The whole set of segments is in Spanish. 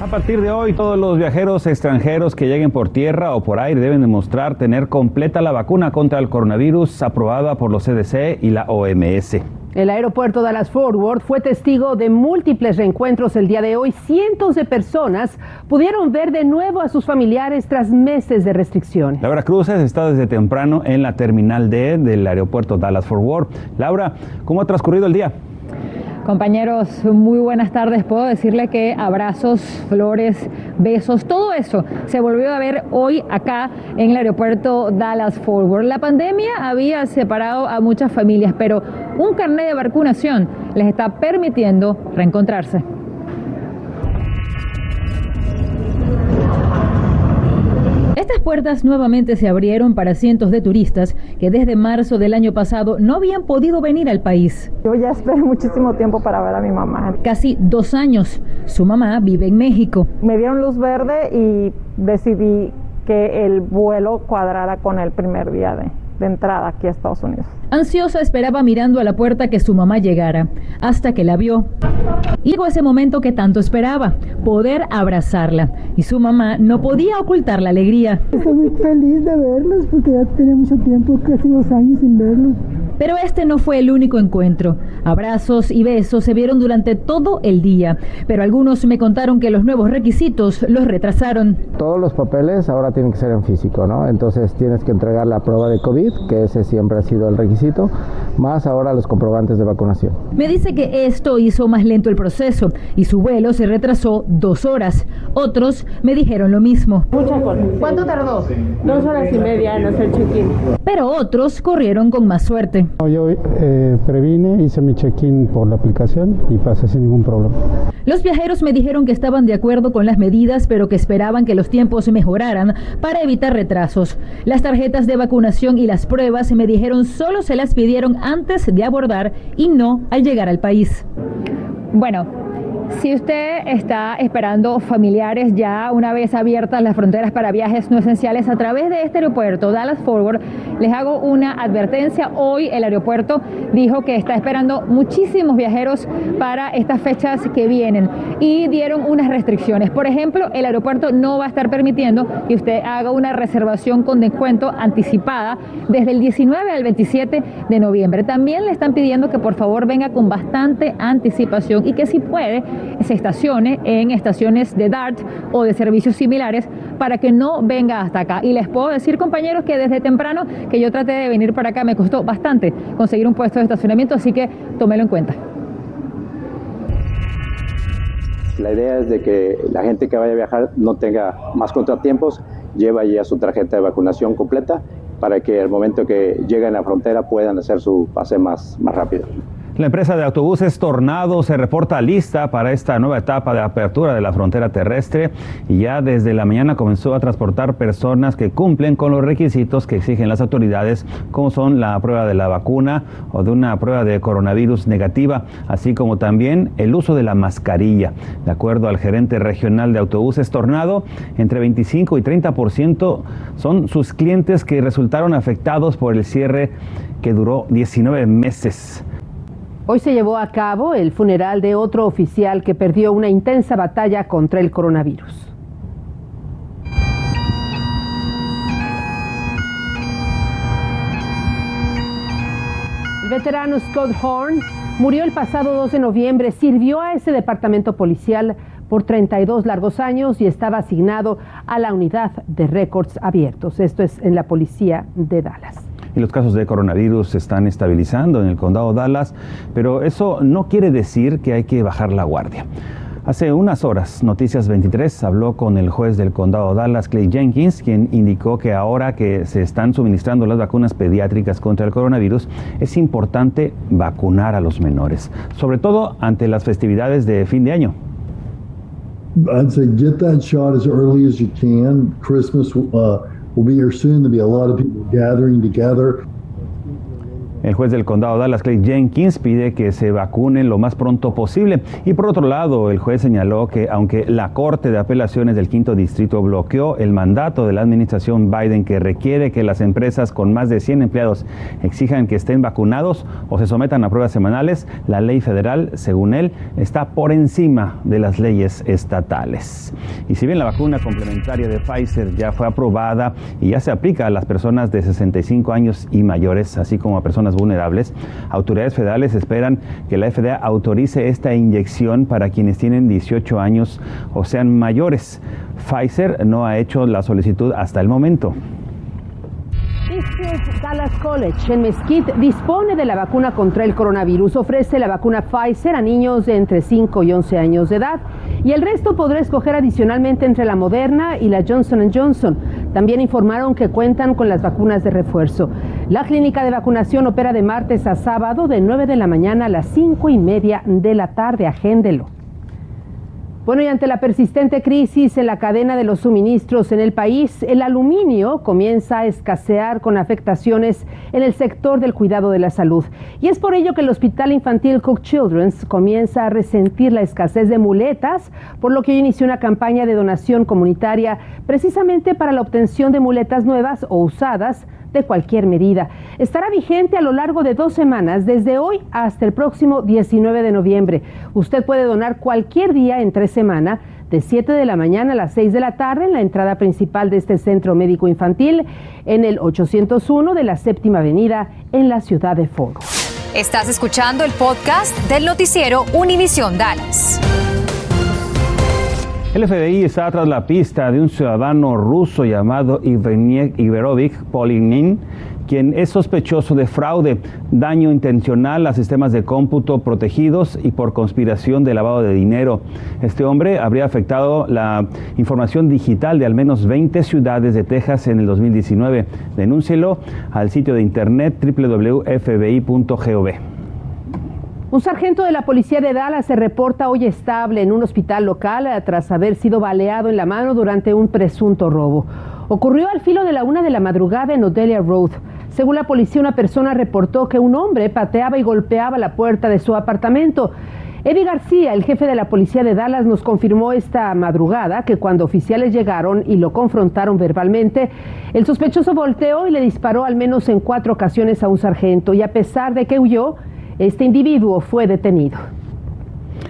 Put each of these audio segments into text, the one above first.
A partir de hoy, todos los viajeros extranjeros que lleguen por tierra o por aire deben demostrar tener completa la vacuna contra el coronavirus aprobada por los CDC y la OMS. El aeropuerto Dallas Forward fue testigo de múltiples reencuentros el día de hoy. Cientos de personas pudieron ver de nuevo a sus familiares tras meses de restricciones. Laura Cruces está desde temprano en la terminal D del aeropuerto Dallas Forward. Laura, ¿cómo ha transcurrido el día? Compañeros, muy buenas tardes. Puedo decirle que abrazos, flores, besos, todo eso se volvió a ver hoy acá en el aeropuerto Dallas Forward. La pandemia había separado a muchas familias, pero un carnet de vacunación les está permitiendo reencontrarse. Estas puertas nuevamente se abrieron para cientos de turistas que desde marzo del año pasado no habían podido venir al país. Yo ya espero muchísimo tiempo para ver a mi mamá. Casi dos años. Su mamá vive en México. Me dieron luz verde y decidí que el vuelo cuadrara con el primer día de, de entrada aquí a Estados Unidos. Ansiosa esperaba mirando a la puerta que su mamá llegara, hasta que la vio. Y llegó ese momento que tanto esperaba, poder abrazarla. Y su mamá no podía ocultar la alegría. Estoy muy feliz de verlos porque ya tenía mucho tiempo, casi dos años sin verlos. Pero este no fue el único encuentro. Abrazos y besos se vieron durante todo el día, pero algunos me contaron que los nuevos requisitos los retrasaron. Todos los papeles ahora tienen que ser en físico, ¿no? Entonces tienes que entregar la prueba de COVID, que ese siempre ha sido el requisito, más ahora los comprobantes de vacunación. Me dice que esto hizo más lento el proceso y su vuelo se retrasó dos horas. Otros me dijeron lo mismo. Mucha cosa. ¿Cuánto tardó? Dos horas y media en hacer check-in. Pero otros corrieron con más suerte. Yo eh, previne, hice mi check-in por la aplicación y pasé sin ningún problema. Los viajeros me dijeron que estaban de acuerdo con las medidas, pero que esperaban que los tiempos mejoraran para evitar retrasos. Las tarjetas de vacunación y las pruebas me dijeron solo se las pidieron antes de abordar y no al llegar al país. Bueno, si usted está esperando familiares ya una vez abiertas las fronteras para viajes no esenciales a través de este aeropuerto, Dallas Forward, les hago una advertencia. Hoy el aeropuerto dijo que está esperando muchísimos viajeros para estas fechas que vienen y dieron unas restricciones. Por ejemplo, el aeropuerto no va a estar permitiendo que usted haga una reservación con descuento anticipada desde el 19 al 27 de noviembre. También le están pidiendo que por favor venga con bastante anticipación y que si puede se estacione en estaciones de DART o de servicios similares para que no venga hasta acá. Y les puedo decir, compañeros, que desde temprano que yo traté de venir para acá me costó bastante conseguir un puesto de estacionamiento, así que tómelo en cuenta. La idea es de que la gente que vaya a viajar no tenga más contratiempos, lleva ya su tarjeta de vacunación completa para que al momento que lleguen a la frontera puedan hacer su pase más, más rápido. La empresa de autobuses Tornado se reporta lista para esta nueva etapa de apertura de la frontera terrestre y ya desde la mañana comenzó a transportar personas que cumplen con los requisitos que exigen las autoridades, como son la prueba de la vacuna o de una prueba de coronavirus negativa, así como también el uso de la mascarilla. De acuerdo al gerente regional de autobuses Tornado, entre 25 y 30% son sus clientes que resultaron afectados por el cierre que duró 19 meses. Hoy se llevó a cabo el funeral de otro oficial que perdió una intensa batalla contra el coronavirus. El veterano Scott Horn murió el pasado 2 de noviembre, sirvió a ese departamento policial por 32 largos años y estaba asignado a la unidad de récords abiertos. Esto es en la policía de Dallas los casos de coronavirus se están estabilizando en el condado Dallas, pero eso no quiere decir que hay que bajar la guardia. Hace unas horas, Noticias 23 habló con el juez del condado Dallas, Clay Jenkins, quien indicó que ahora que se están suministrando las vacunas pediátricas contra el coronavirus, es importante vacunar a los menores, sobre todo ante las festividades de fin de año. I'd say get that shot as early as you can. Christmas uh, will be here soon. There'll be a lot of people gathering together. El juez del condado Dallas, Clay Jenkins, pide que se vacunen lo más pronto posible. Y por otro lado, el juez señaló que aunque la Corte de Apelaciones del Quinto Distrito bloqueó el mandato de la administración Biden que requiere que las empresas con más de 100 empleados exijan que estén vacunados o se sometan a pruebas semanales, la ley federal, según él, está por encima de las leyes estatales. Y si bien la vacuna complementaria de Pfizer ya fue aprobada y ya se aplica a las personas de 65 años y mayores, así como a personas vulnerables, autoridades federales esperan que la FDA autorice esta inyección para quienes tienen 18 años o sean mayores. Pfizer no ha hecho la solicitud hasta el momento. Dallas College en Mesquite dispone de la vacuna contra el coronavirus. Ofrece la vacuna Pfizer a niños de entre 5 y 11 años de edad y el resto podrá escoger adicionalmente entre la Moderna y la Johnson Johnson. También informaron que cuentan con las vacunas de refuerzo. La clínica de vacunación opera de martes a sábado de 9 de la mañana a las 5 y media de la tarde. Agéndelo. Bueno, y ante la persistente crisis en la cadena de los suministros en el país, el aluminio comienza a escasear con afectaciones en el sector del cuidado de la salud. Y es por ello que el Hospital Infantil Cook Children's comienza a resentir la escasez de muletas, por lo que hoy inició una campaña de donación comunitaria precisamente para la obtención de muletas nuevas o usadas de cualquier medida. Estará vigente a lo largo de dos semanas, desde hoy hasta el próximo 19 de noviembre. Usted puede donar cualquier día en tres semanas de 7 de la mañana a las 6 de la tarde en la entrada principal de este centro médico infantil en el 801 de la séptima avenida en la ciudad de Foro. Estás escuchando el podcast del noticiero Univisión Dallas. El FBI está tras la pista de un ciudadano ruso llamado Iverovic Polinin, quien es sospechoso de fraude, daño intencional a sistemas de cómputo protegidos y por conspiración de lavado de dinero. Este hombre habría afectado la información digital de al menos 20 ciudades de Texas en el 2019. Denúncielo al sitio de internet www.fbi.gov. Un sargento de la policía de Dallas se reporta hoy estable en un hospital local eh, tras haber sido baleado en la mano durante un presunto robo. Ocurrió al filo de la una de la madrugada en Odelia Road. Según la policía, una persona reportó que un hombre pateaba y golpeaba la puerta de su apartamento. Eddie García, el jefe de la policía de Dallas, nos confirmó esta madrugada que cuando oficiales llegaron y lo confrontaron verbalmente, el sospechoso volteó y le disparó al menos en cuatro ocasiones a un sargento y a pesar de que huyó, este individuo fue detenido.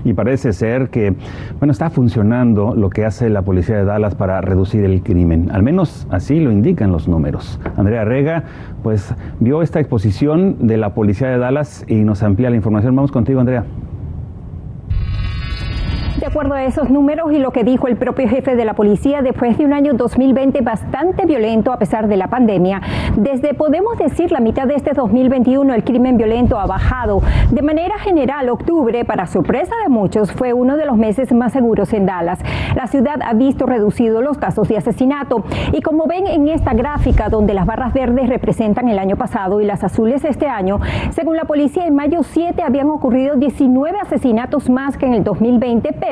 Y parece ser que, bueno, está funcionando lo que hace la policía de Dallas para reducir el crimen. Al menos así lo indican los números. Andrea Rega, pues, vio esta exposición de la policía de Dallas y nos amplía la información. Vamos contigo, Andrea. De acuerdo a esos números y lo que dijo el propio jefe de la policía, después de un año 2020 bastante violento a pesar de la pandemia, desde podemos decir la mitad de este 2021 el crimen violento ha bajado. De manera general, octubre, para sorpresa de muchos, fue uno de los meses más seguros en Dallas. La ciudad ha visto reducidos los casos de asesinato y como ven en esta gráfica donde las barras verdes representan el año pasado y las azules este año, según la policía en mayo 7 habían ocurrido 19 asesinatos más que en el 2020,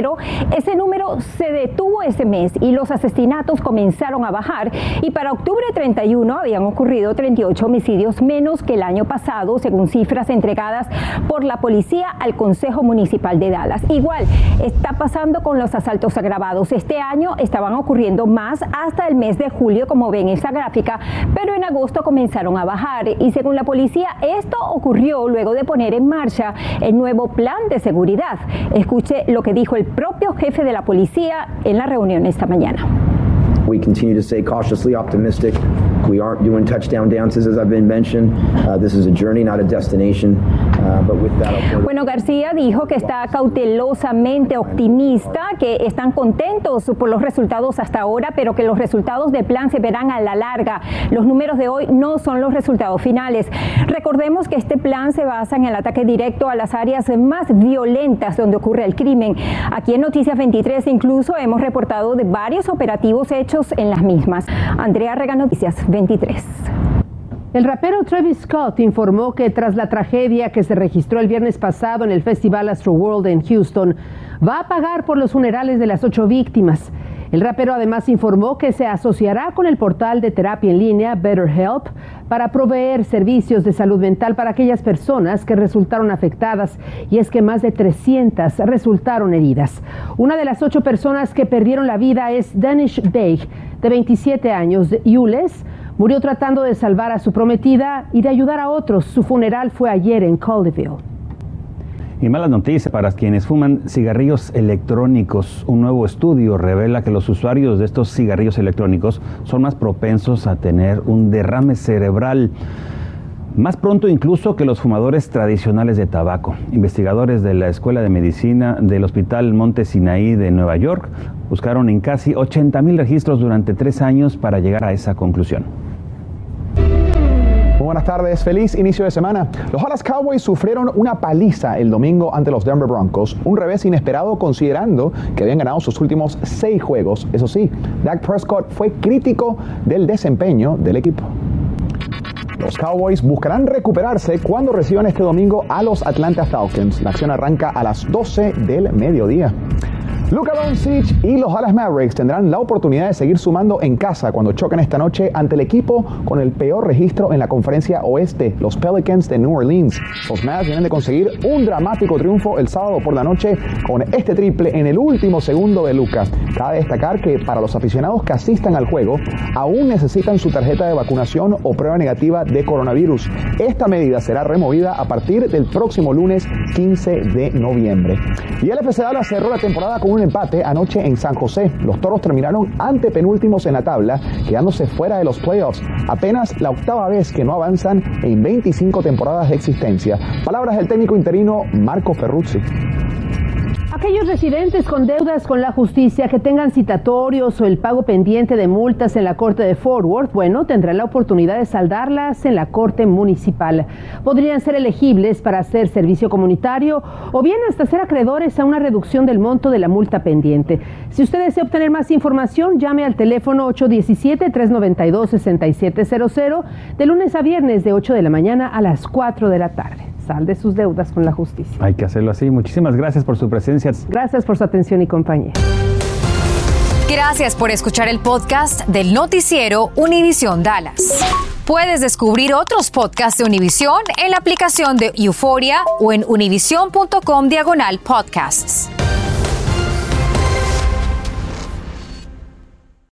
ese número se detuvo ese mes y los asesinatos comenzaron a bajar y para octubre 31 habían ocurrido 38 homicidios menos que el año pasado, según cifras entregadas por la policía al Consejo Municipal de Dallas. Igual está pasando con los asaltos agravados. Este año estaban ocurriendo más hasta el mes de julio, como ven en esa gráfica, pero en agosto comenzaron a bajar y según la policía esto ocurrió luego de poner en marcha el nuevo plan de seguridad. Escuche lo que dijo el propio jefe de la policía en la reunión esta mañana. We aren't doing touchdown dances, as I've been mentioned. Uh, this is a journey, not a destination. Uh, but with that, bueno, García dijo que está cautelosamente optimista, que están contentos por los resultados hasta ahora, pero que los resultados del plan se verán a la larga. Los números de hoy no son los resultados finales. Recordemos que este plan se basa en el ataque directo a las áreas más violentas donde ocurre el crimen. Aquí en Noticias 23 incluso hemos reportado de varios operativos hechos en las mismas. Andrea Rega, Noticias 23. El rapero Travis Scott informó que tras la tragedia que se registró el viernes pasado en el Festival Astro World en Houston, va a pagar por los funerales de las ocho víctimas. El rapero además informó que se asociará con el portal de terapia en línea BetterHelp para proveer servicios de salud mental para aquellas personas que resultaron afectadas y es que más de 300 resultaron heridas. Una de las ocho personas que perdieron la vida es Danish Beig, de 27 años, de Yules. Murió tratando de salvar a su prometida y de ayudar a otros. Su funeral fue ayer en Calderville. Y malas noticias para quienes fuman cigarrillos electrónicos. Un nuevo estudio revela que los usuarios de estos cigarrillos electrónicos son más propensos a tener un derrame cerebral. Más pronto incluso que los fumadores tradicionales de tabaco. Investigadores de la Escuela de Medicina del Hospital Monte Sinaí de Nueva York buscaron en casi 80 mil registros durante tres años para llegar a esa conclusión buenas tardes, feliz inicio de semana. Los Dallas Cowboys sufrieron una paliza el domingo ante los Denver Broncos, un revés inesperado considerando que habían ganado sus últimos seis juegos. Eso sí, Dak Prescott fue crítico del desempeño del equipo. Los Cowboys buscarán recuperarse cuando reciban este domingo a los Atlanta Falcons. La acción arranca a las 12 del mediodía. Luka Doncic y los Dallas Mavericks tendrán la oportunidad de seguir sumando en casa cuando choquen esta noche ante el equipo con el peor registro en la conferencia oeste, los Pelicans de New Orleans. Los Mavs vienen de conseguir un dramático triunfo el sábado por la noche con este triple en el último segundo de Luka. Cabe destacar que para los aficionados que asistan al juego, aún necesitan su tarjeta de vacunación o prueba negativa de coronavirus. Esta medida será removida a partir del próximo lunes 15 de noviembre. Y el FC Dallas cerró la temporada con un empate anoche en San José. Los toros terminaron ante penúltimos en la tabla, quedándose fuera de los playoffs. Apenas la octava vez que no avanzan en 25 temporadas de existencia. Palabras del técnico interino Marco Ferruzzi. Aquellos residentes con deudas con la justicia que tengan citatorios o el pago pendiente de multas en la Corte de Fort Worth, bueno, tendrán la oportunidad de saldarlas en la Corte Municipal. Podrían ser elegibles para hacer servicio comunitario o bien hasta ser acreedores a una reducción del monto de la multa pendiente. Si usted desea obtener más información, llame al teléfono 817-392-6700 de lunes a viernes de 8 de la mañana a las 4 de la tarde sal de sus deudas con la justicia. Hay que hacerlo así. Muchísimas gracias por su presencia. Gracias por su atención y compañía. Gracias por escuchar el podcast del noticiero Univisión Dallas. Puedes descubrir otros podcasts de Univisión en la aplicación de Euforia o en univision.com diagonal podcasts.